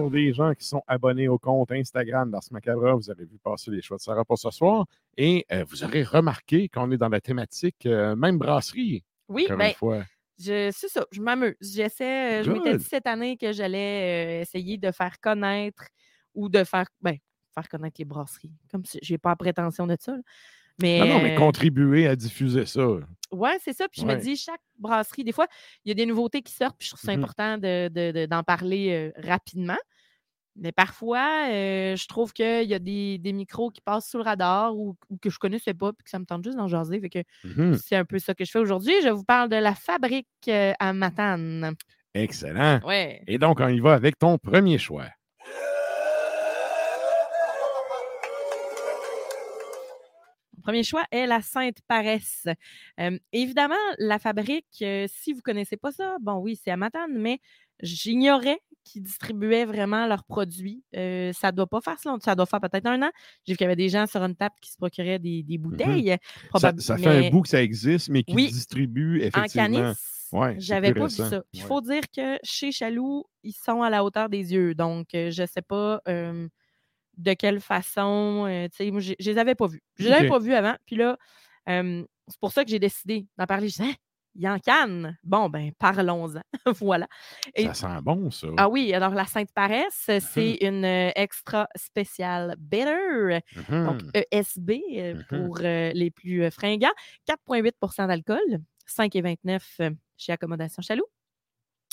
Pour les gens qui sont abonnés au compte Instagram d'Ars Macabra, vous avez vu passer les choix de Sarah pour ce soir. Et euh, vous aurez remarqué qu'on est dans la thématique euh, même brasserie. Oui, ben, une fois. je, c'est ça, je m'amuse. J'essaie, euh, je m'étais dit cette année que j'allais essayer de faire connaître ou de faire, ben, faire connaître les brasseries. Comme si j'ai pas la prétention de ça. là. Mais, Non, non, mais euh, contribuer à diffuser ça. Ouais, c'est ça. Puis je me dis, chaque brasserie, des fois, il y a des nouveautés qui sortent, puis je trouve ça Mhm. important de- de- de- d'en parler euh, rapidement. Mais parfois, euh, je trouve qu'il y a des, des micros qui passent sous le radar ou, ou que je connaissais pas, puis que ça me tente juste d'en jaser. Fait que Mhm. c'est un peu ça que je fais aujourd'hui. Je vous parle de la fabrique à Matane. Excellent. Ouais. Et donc, on y va avec ton premier choix. Premier choix est la Sainte Paresse. Euh, évidemment, la fabrique, euh, si vous ne connaissez pas ça, bon oui, c'est à Matane, mais j'ignorais qu'ils distribuaient vraiment leurs produits. Euh, ça ne doit pas faire longtemps, ça doit faire peut-être un an. J'ai vu qu'il y avait des gens sur une table qui se procuraient des, des bouteilles. Ça, probab- ça fait un bout que ça existe, mais qui Oui. distribue En effectivement. canis, Ouais, j'avais pas vu ça. Puis il Ouais. faut dire que chez Chaloux, ils sont à la hauteur des yeux. Donc, euh, je ne sais pas euh, de quelle façon. euh, tu sais, moi, je je les avais pas vus. Je les avais pas vus avant. Puis là, euh, c'est pour ça que j'ai décidé d'en parler. Je disais, Hein, il y en canne? Bon, ben, parlons-en. voilà. Et- Ça sent bon, ça. ah oui, alors la Sainte Paresse, Mhm. c'est une euh, extra spéciale bitter, donc Mhm. ESB euh, Mhm. pour euh, les plus fringants. 4,8% d'alcool, 5,29 euh, chez Accommodation Chaloux.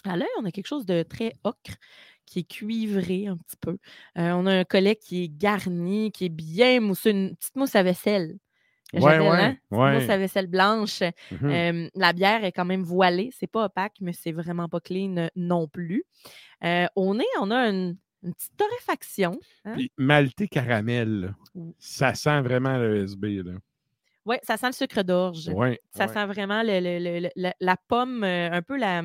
À l'œil, on a quelque chose de très ocre qui est cuivré un petit peu. Euh, on a un collet qui est garni, qui est bien mousseux, une petite mousse à vaisselle. Ouais, ouais, hein? Ouais. Mousse à vaisselle blanche. Mhm. Euh, la bière est quand même voilée. C'est pas opaque, mais c'est vraiment pas clean euh, non plus. Euh, au nez, on a une, une petite torréfaction. hein? Malté caramel, ça sent vraiment le SB. Là. Oui, ça sent le sucre d'orge. Ouais, Ça ouais. sent vraiment le- le- le- le- la, la pomme, euh, un peu la,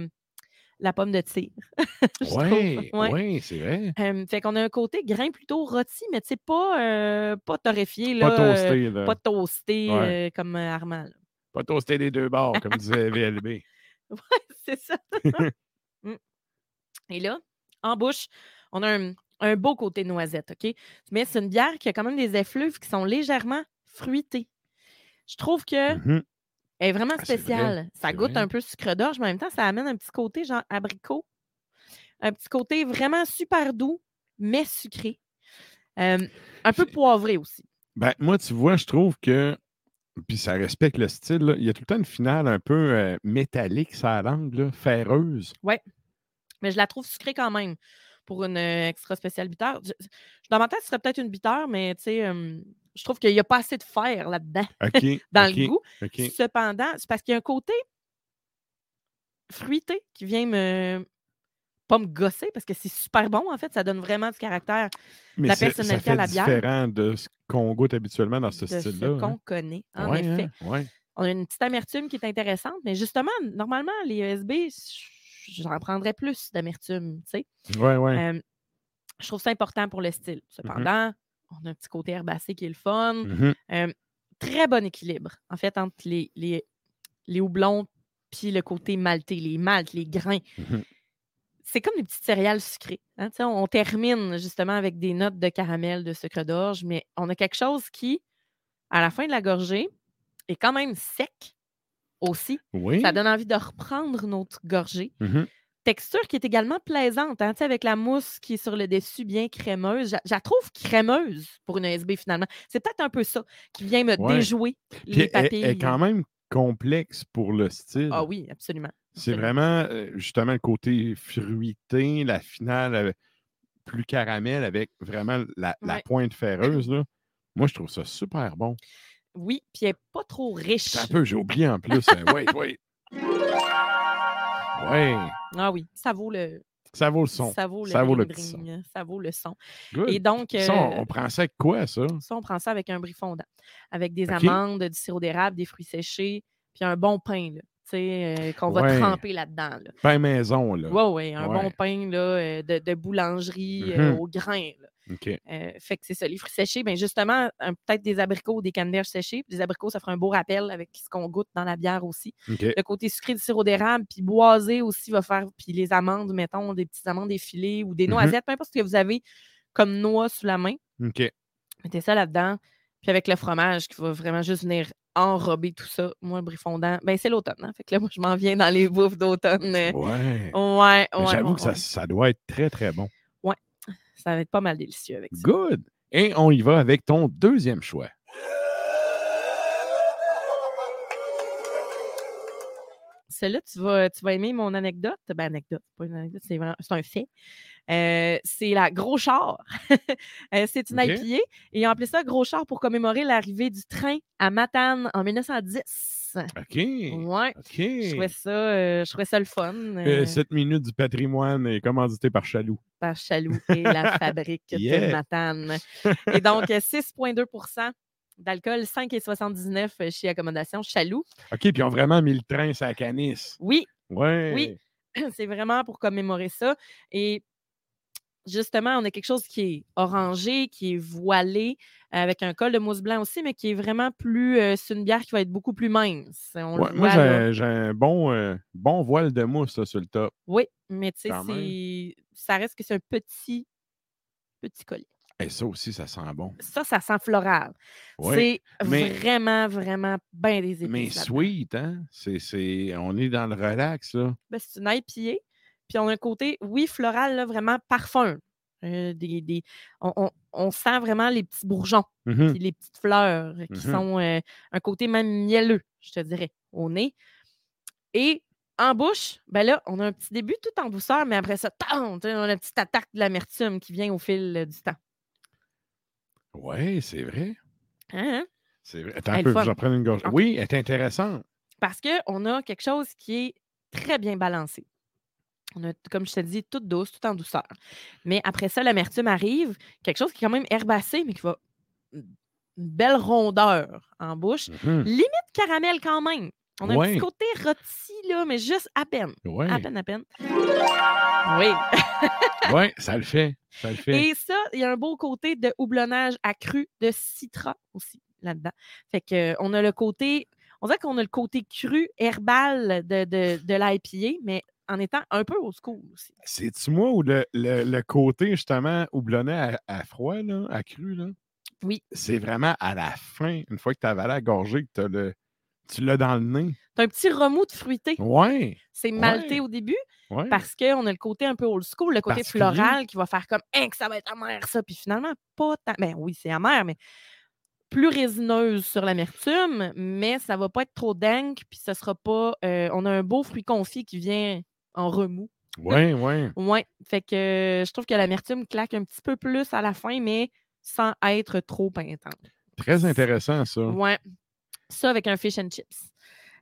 la pomme de tir. Oui, Ouais. oui, c'est vrai. Euh, fait qu'on a un côté grain plutôt rôti, mais tu sais, pas, euh, pas torréfié. Pas là, euh, toasté, là. Pas toasté Ouais. euh, comme Armand. là. Pas toasté des deux bords, comme disait VLB. Ouais, c'est ça. Mm. Et là, en bouche, on a un, un beau côté noisette, OK? Mais c'est une bière qui a quand même des effluves qui sont légèrement fruités. Je trouve que Mhm. Elle est vraiment Ah, spéciale. Ça goûte vrai. un peu sucre d'orge, mais en même temps, ça amène un petit côté genre abricot. Un petit côté vraiment super doux, mais sucré. Euh, un peu poivré aussi. Ben, moi, tu vois, je trouve que. Puis ça respecte le style. là, Il y a tout le temps une finale un peu euh, métallique, ça langue, là, ferreuse. Ouais. Mais je la trouve sucrée quand même pour une euh, extra spéciale bitter. Je- je- dans ma tête, ce serait peut-être une bitter, mais tu sais, euh, je trouve qu'il n'y a pas assez de fer là-dedans, dans le goût. Cependant, c'est parce qu'il y a un côté fruité qui vient me. Pas me gosser parce que c'est super bon, en fait. Ça donne vraiment du caractère Mais la c'est- personnalité à la bière. différent de ce qu'on goûte habituellement dans ce de ce style-là. qu'on hein. connaît, en Ouais, effet. hein, ouais. On a une petite amertume qui est intéressante, mais justement, normalement, les ESB, j'en prendrais plus d'amertume, tu sais. Ouais, ouais. Euh, je trouve ça important pour le style. Cependant, on a un petit côté herbacé qui est le fun. Mhm. Euh, très bon équilibre, en fait, entre les, les, les houblons puis le côté malté, les maltes, les grains. Mhm. C'est comme des petites céréales sucrées. hein, On termine justement avec des notes de caramel, de sucre d'orge, mais on a quelque chose qui, à la fin de la gorgée, est quand même sec aussi. Oui. Ça donne envie de reprendre notre gorgée. Mhm. Texture qui est également plaisante, hein, avec la mousse qui est sur le dessus bien crémeuse. Je la trouve crémeuse pour une SB finalement. C'est peut-être un peu ça qui vient me Ouais. déjouer Puis les elle- papilles. elle est quand même complexe pour le style. Ah oui, absolument. C'est vraiment euh, justement le côté fruité, la finale euh, plus caramel avec vraiment la, la pointe ferreuse. Là. Moi, je trouve ça super bon. Oui, puis elle n'est pas trop riche. Un peu, j'ai oublié en plus. euh, wait, wait. Ouais, Ah oui, ça vaut le, ça vaut le son. ça vaut le, Ça vaut le bring petit son. ça vaut le son. Good. Et donc, Ça, on, euh, on prend ça avec quoi, ça? ça, on prend ça avec un brie fondant, avec des amandes, du sirop d'érable, des fruits séchés, puis un bon pain, là, tu sais, euh, qu'on va Ouais. tremper là-dedans. Là. Pain maison, là. Oui, oui, un Ouais. bon pain là, euh, de, de boulangerie euh, Mhm. au grain. là. Euh, fait que c'est ça, les fruits séchés, ben justement, un- peut-être des abricots ou des canneberges séchées. Des abricots, ça fera un beau rappel avec ce qu'on goûte dans la bière aussi. Le côté sucré du sirop d'érable, puis boisé aussi va faire, puis les amandes, mettons, des petites amandes effilées ou des noisettes, peu importe ce que vous avez comme noix sous la main, OK. mettez ça là-dedans. Puis avec le fromage qui va vraiment juste venir enrober tout ça. Moi, le brie fondant, ben c'est l'automne. hein. Fait que là, moi, je m'en viens dans les bouffes d'automne. Ouais. Ouais, ouais, J'avoue ouais, que ça doit être très, très bon. Ça va être pas mal délicieux avec ça. Good. Et on y va avec ton deuxième choix. Celle-là, tu vas, tu vas aimer mon anecdote. Ben, anecdote, c'est pas une anecdote, c'est vraiment- c'est un fait. Euh, c'est la Gros Char. Euh, c'est une. IPA et ils ont appelé ça Gros Char pour commémorer l'arrivée du train à Matane en 1910. OK. Ouais. OK. Je trouvais ça, euh, je trouvais ça le fun. Euh, euh, Cette minute du patrimoine est commanditée par Chaloux. par Chaloux et la fabrique de. Matane. Et donc, euh, 6,2 d'alcool, 5,79 euh, chez Accommodation Chaloux. OK, puis ils ont vraiment mis le train la canisse. Oui, Ouais. Oui. c'est vraiment pour commémorer ça. Et justement, on a quelque chose qui est orangé, qui est voilé, avec un col de mousse blanc aussi, mais qui est vraiment plus. euh, c'est une bière qui va être beaucoup plus mince. On le Ouais, moi, j'ai j'ai un bon, euh, bon voile de mousse là, sur le top. Oui, mais tu sais, ça reste que c'est un petit, petit collier. Et ça aussi, ça sent bon. Ça, ça sent floral. C'est mais- vraiment, vraiment bien des épices. Mais sweet, hein? C'est, c'est, on est dans le relax, là. Ben, c'est une IPA. Puis on a un côté, oui, floral, là, vraiment parfum. Euh, des, des- on, on- on sent vraiment les petits bourgeons, Mhm. puis les petites fleurs qui Mhm. sont euh, un côté même mielleux, je te dirais, au nez. Et en bouche, ben là, on a un petit début tout en douceur, mais après ça, on a une petite attaque de l'amertume qui vient au fil euh, du temps. Ouais, c'est vrai. Hein, hein? C'est vrai. Attends un peu, fun. j'en prends une gorge. Oui, elle est intéressante. Parce qu'on a quelque chose qui est très bien balancé. On a, comme je te dis, toute douce, tout en douceur. Mais après ça, l'amertume arrive, quelque chose qui est quand même herbacé, mais qui va une belle rondeur en bouche. Mhm. Limite caramel quand même. On a un petit côté rôti, là, mais juste à peine. Ouais. À peine, à peine. Oui. ouais, ça le fait. Ça le fait. Et ça, il y a un beau côté de houblonnage accru de citron aussi là-dedans. Fait que, euh, on a le côté, on dirait qu'on a le côté cru, herbal de, de, de l'IPA, mais en étant un peu au school aussi. C'est-tu moi ou le, le, le côté, justement, houblonné à, à froid, là, à cru, là? Oui. C'est vraiment à la fin, une fois que tu as avalé la gorgée, que tu as le, Tu l'as dans le nez. Tu as un petit remous de fruité. Ouais. C'est malté Ouais. au début ouais. parce qu'on a le côté un peu old school, le côté Particulier. floral qui va faire comme Hein, que ça va être amer, ça. Puis finalement, pas tant. Ben oui, c'est amer, mais plus résineuse sur l'amertume, mais ça va pas être trop dingue. Puis ce sera pas. euh, on a un beau fruit confit qui vient en remous. Ouais, ouais. Ouais. Fait que euh, je trouve que l'amertume claque un petit peu plus à la fin, mais sans être trop intense. Très intéressant, ça. Ouais. Ça avec un fish and chips.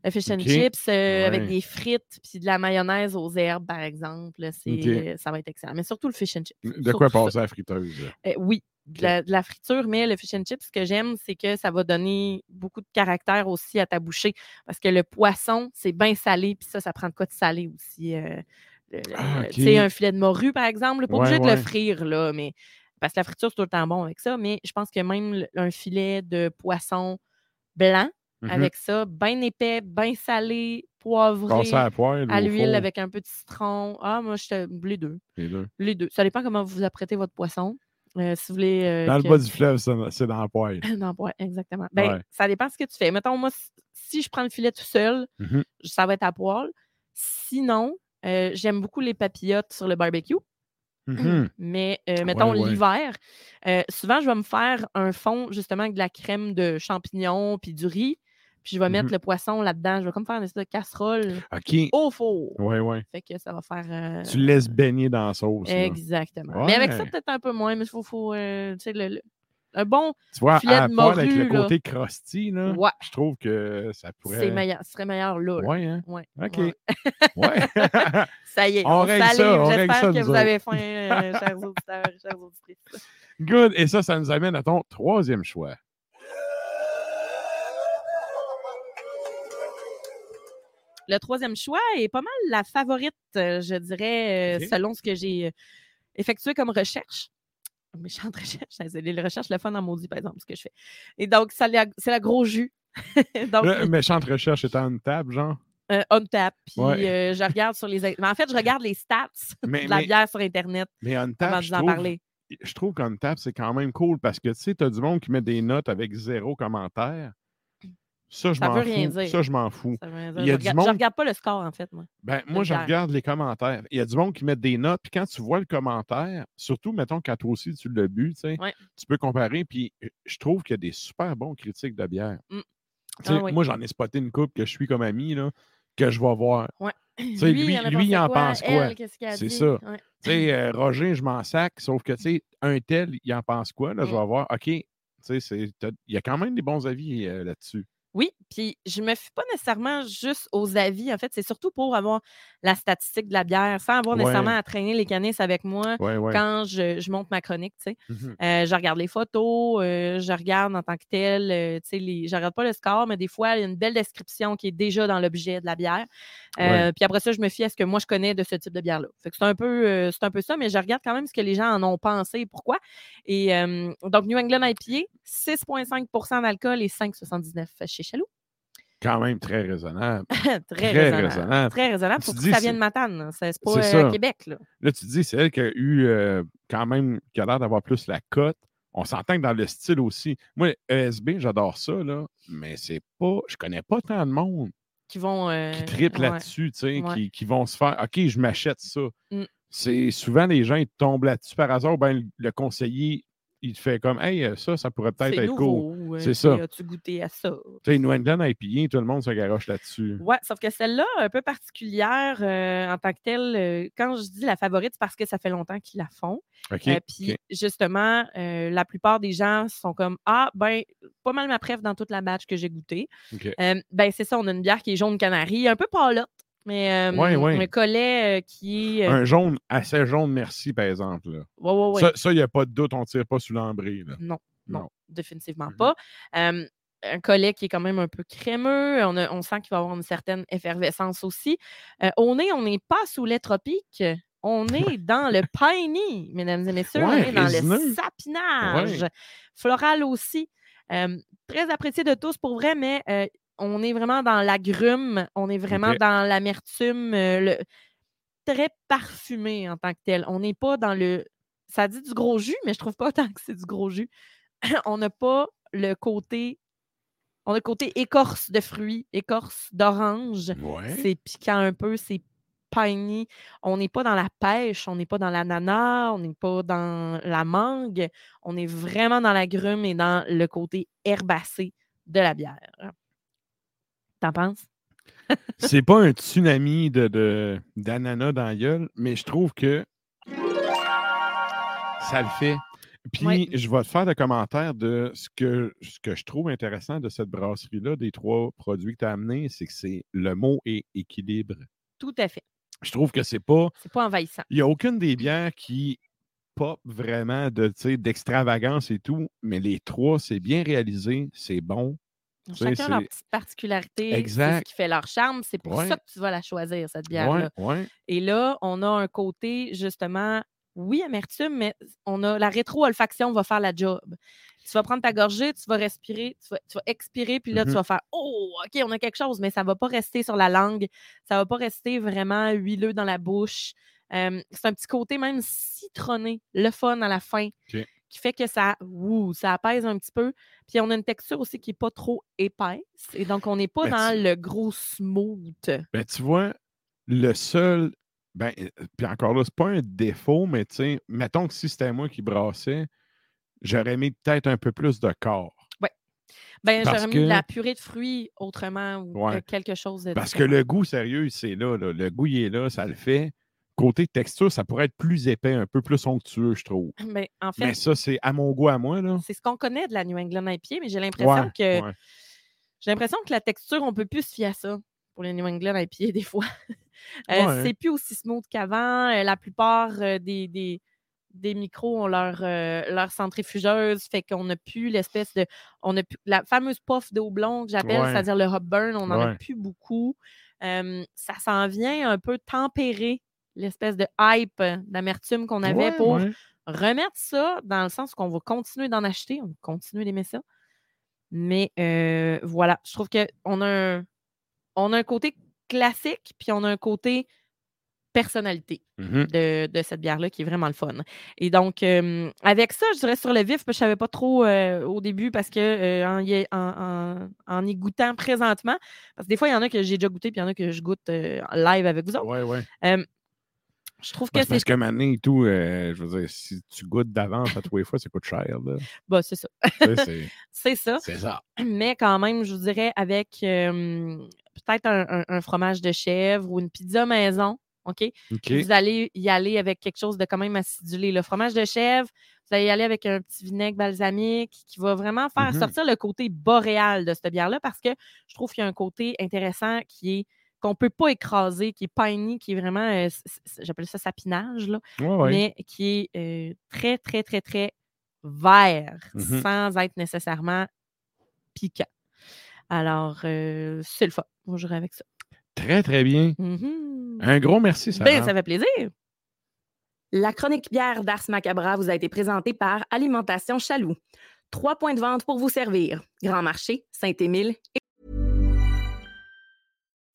Le fish and chips euh, avec des frites puis de la mayonnaise aux herbes, par exemple. C'est, Ça va être excellent. Mais surtout le fish and chips. De quoi passer à la friteuse? Euh, oui, de la, de la friture, mais le fish and chips, ce que j'aime, c'est que ça va donner beaucoup de caractère aussi à ta bouchée. Parce que le poisson, c'est bien salé, puis ça, ça prend de quoi de salé aussi. euh, Ah. Tu sais, un filet de morue, par exemple, pas Ouais, obligé de le frire, là, mais parce que la friture, c'est tout le temps bon avec ça, mais je pense que même un filet de poisson blanc, Mhm. avec ça, bien épais, bien salé, poivré, à la poêle. à l'huile avec un peu de citron. Ah, moi, je te... les deux. les deux. Les deux. Ça dépend comment vous apprêtez votre poisson. Euh, si vous voulez. euh, Dans le bas du fleuve, c'est dans la poêle. non, ouais, exactement. Ben, Ouais. Ça dépend ce que tu fais. Mettons, moi, si- je prends le filet tout seul, Mhm. ça va être à poêle. Sinon, euh, j'aime beaucoup les papillotes sur le barbecue. Mhm. Mais euh, mettons ouais. l'hiver, euh, souvent je vais me faire un fond justement avec de la crème de champignons puis du riz. Puis je vais mettre Mhm. le poisson là-dedans. Je vais comme faire une espèce de casserole au four. Ouais, ouais. Fait que ça va faire. euh, Tu laisses baigner dans la sauce. Exactement. Mais avec ça, peut-être un peu moins, mais il faut, faut euh, tu sais, le, le- un bon. Tu vois, filet à de la poêle avec le morue, là. côté crusty, là, Ouais. je trouve que ça pourrait... C'est meilleur, ce serait meilleur là. là. Ouais, hein? Ouais, OK. ouais. Ouais. Ça y est, On on, règle ça, J'espère que vous autres. avez faim, euh, chers auditeurs, chers auditrices. Good. Et ça, ça nous amène à ton troisième choix. Le troisième choix est pas mal la favorite, euh, je dirais, euh, selon ce que j'ai effectué comme recherche. Méchante recherche, les recherches, le fun en maudit, par exemple, ce que je fais. Et donc, c'est la gros jus. donc, Là, méchante recherche étant une table, genre? euh, on tap, puis Ouais. euh, je regarde sur les. Mais en fait, je regarde les stats Mais, de la mais, bière sur Internet mais on avant tap, de je vous en trouve, parler. je trouve qu'un tap, c'est quand même cool parce que, tu sais, tu as du monde qui met des notes avec zéro commentaire. Ça, je m'en fous. Ça, je m'en fous. Il y a je, du regarde, monde- je regarde pas le score, en fait, moi. Ben, moi, je regarde les commentaires. Il y a du monde qui met des notes, puis quand tu vois le commentaire, surtout, mettons, quand toi aussi tu l'as bu, tu sais, Ouais. tu peux comparer, puis euh, je trouve qu'il y a des super bons critiques de bière. Mm. Ah oui. Moi, j'en ai spoté une coupe que je suis comme ami, là, que je vais voir. Ouais. lui- il en lui, pense quoi? C'est ça. Ouais. Euh, Roger, je m'en sac, sauf que, tu sais, un tel, il en pense quoi? Là, je vais voir, OK, il y a quand même des bons avis euh, là-dessus. Oui, puis je me fie pas nécessairement juste aux avis. En fait, c'est surtout pour avoir la statistique de la bière, sans avoir Ouais. nécessairement à traîner les canisses avec moi Ouais, ouais. quand je, je monte ma chronique. tu sais. Mhm. Euh, je regarde les photos, euh, je regarde en tant que tel, euh, tu sais, les, je regarde pas le score, mais des fois, il y a une belle description qui est déjà dans l'objet de la bière. Euh. Puis après ça, je me fie à ce que moi, je connais de ce type de bière-là. Fait que c'est un, peu, c'est un peu ça, mais je regarde quand même ce que les gens en ont pensé et pourquoi. Et donc, New England IPA, 6,5% d'alcool et 5,79 chez Chaloux. Quand même très raisonnable. très, Très raisonnable. raisonnable. Très raisonnable. Faut que ça vienne de Matane. C'est pas euh. Québec. Là. Là, tu dis, c'est elle qui a eu euh, quand même, qui a l'air d'avoir plus la cote. On s'entend que dans le style aussi. Moi, ESB, j'adore ça, là, mais c'est pas. Je connais pas tant de monde Qui vont. euh, qui triple ouais. là-dessus, tu sais, Ouais. qui, qui vont se faire OK, je m'achète ça. Mm. C'est souvent les gens, ils tombent là-dessus par hasard, ben, le conseiller, il te fait comme Hey, euh, ça, ça pourrait peut-être être cool. nouveau. euh, C'est ça. As-tu goûté à ça? Tu sais, New England IPA, tout le monde se garoche là-dessus. Ouais, sauf que celle-là, un peu particulière euh, en tant que telle, euh, quand je dis la favorite, c'est parce que ça fait longtemps qu'ils la font. OK. Euh, Puis justement, la plupart des gens sont comme Ah, ben, pas mal ma préf dans toute la batch que j'ai goûté. OK. Euh, ben, c'est ça, on a une bière qui est jaune canari, un peu palotte, mais euh, Ouais, ouais. un collet euh, qui est. euh, Un jaune, assez jaune, merci, par exemple. là. ouais. Ça, il n'y a pas de doute, on ne tire pas sous l'embré. là. Non, non, Non. définitivement Mhm. pas. Euh, un collet qui est quand même un peu crémeux. On, a- on sent qu'il va avoir une certaine effervescence aussi. Au nez, on n'est pas sous lait tropique. On est dans le piney, mesdames et messieurs. on est dans le sapinage. Floral aussi. Euh, très apprécié de tous pour vrai, mais euh, on est vraiment dans l'agrume. On est vraiment dans l'amertume. euh, le... Très parfumé en tant que tel. On n'est pas dans le. Ça dit du gros jus, mais je trouve pas tant que c'est du gros jus. on n'a pas le côté On a le côté écorce de fruits, écorce d'orange. Ouais. C'est piquant un peu, c'est piney. On n'est pas dans la pêche, on n'est pas dans l'ananas, on n'est pas dans la mangue. On est vraiment dans la grume et dans le côté herbacé de la bière. T'en penses? C'est pas un tsunami de, de- d'ananas dans la gueule, mais je trouve que ça le fait. Puis, Ouais. je vais te faire des commentaires de ce que, ce que je trouve intéressant de cette brasserie-là, des trois produits que tu as amenés, c'est que c'est le mot est équilibre. Tout à fait. Je trouve que c'est pas. C'est pas envahissant. Il n'y a aucune des bières qui pop vraiment de, d'extravagance et tout, mais les trois, c'est bien réalisé, c'est bon. Chacun leur c'est- petite particularité. Ce qui fait leur charme. C'est pour Ouais. ça que tu vas la choisir, cette bière-là. ouais. Et là, on a un côté, justement, oui, amertume, mais on a la rétro-olfaction va faire la job. Tu vas prendre ta gorgée, tu vas respirer, tu vas, tu vas expirer, puis là, tu Mhm. vas faire Oh, OK, on a quelque chose, mais ça ne va pas rester sur la langue. Ça ne va pas rester vraiment huileux dans la bouche. Euh, c'est un petit côté même citronné, le fun à la fin. Qui fait que ça, ouh, ça apaise un petit peu. Puis on a une texture aussi qui n'est pas trop épaisse. Et donc, on n'est pas Ben, dans tu- le gros smooth. Ben, tu vois, le seul. Ben, puis encore là, c'est pas un défaut, mais tu sais, mettons que si c'était moi qui brassais, j'aurais mis peut-être un peu plus de corps. Ben, Parce j'aurais mis de la purée de fruits autrement ou Ouais. euh, quelque chose de Parce que le goût, sérieux, c'est là, là. Le goût, il est là, ça le fait. Côté texture, ça pourrait être plus épais, un peu plus onctueux, je trouve. Ben, en fait, Mais ça, c'est à mon goût, à moi, là. c'est ce qu'on connaît de la New England IPA, mais j'ai l'impression Ouais, que ouais. j'ai l'impression que la texture, on peut plus se fier à ça pour les New England IPA des fois. Euh, Ouais. C'est plus aussi smooth qu'avant. Euh, la plupart euh, des, des, des micros ont leur, euh, leur centrifugeuse, fait qu'on n'a plus l'espèce de. On a plus, la fameuse puff de houblon que j'appelle, c'est-à-dire le hop burn, on n'en a plus beaucoup. Euh, ça s'en vient un peu tempérer l'espèce de hype euh, d'amertume qu'on avait Ouais, pour ouais. remettre ça dans le sens qu'on va continuer d'en acheter, on va continuer d'aimer ça. Mais euh, voilà, je trouve qu'on a un, on a un côté classique, puis on a un côté personnalité Mhm. de, de cette bière-là qui est vraiment le fun. Et donc, euh, avec ça, je dirais sur le vif, parce que je ne savais pas trop euh, au début parce que euh, en, y, en, en- en y goûtant présentement, parce que des fois, il y en a que j'ai déjà goûté, puis il y en a que je goûte live avec vous autres. Ouais, ouais. Je trouve que c'est c'est parce que maintenant et tout, euh, je veux dire, si tu goûtes d'avance à tous les fois, ça coûte cher, là. bah, c'est ça. C'est- ça. c'est ça. mais quand même, je vous dirais avec euh, peut-être un, un- un fromage de chèvre ou une pizza maison, OK? Vous allez y aller avec quelque chose de quand même acidulé. Le fromage de chèvre, vous allez y aller avec un petit vinaigre balsamique qui va vraiment faire Mhm. sortir le côté boréal de cette bière-là parce que je trouve qu'il y a un côté intéressant qui est qu'on ne peut pas écraser, qui est piney, qui est vraiment, euh, j'appelle ça sapinage, là, Ouais, ouais. mais qui est euh, très, très, très, très vert Mhm. sans être nécessairement piquant. Alors, euh, c'est le fun. Moi, j'irai avec ça. Très, très bien. Mhm. Un gros merci, Sarah. Ben, ça fait plaisir. La chronique bière d'Ars Macabra vous a été présentée par Alimentation Chaloux. Trois points de vente pour vous servir. Grand Marché, Saint-Émile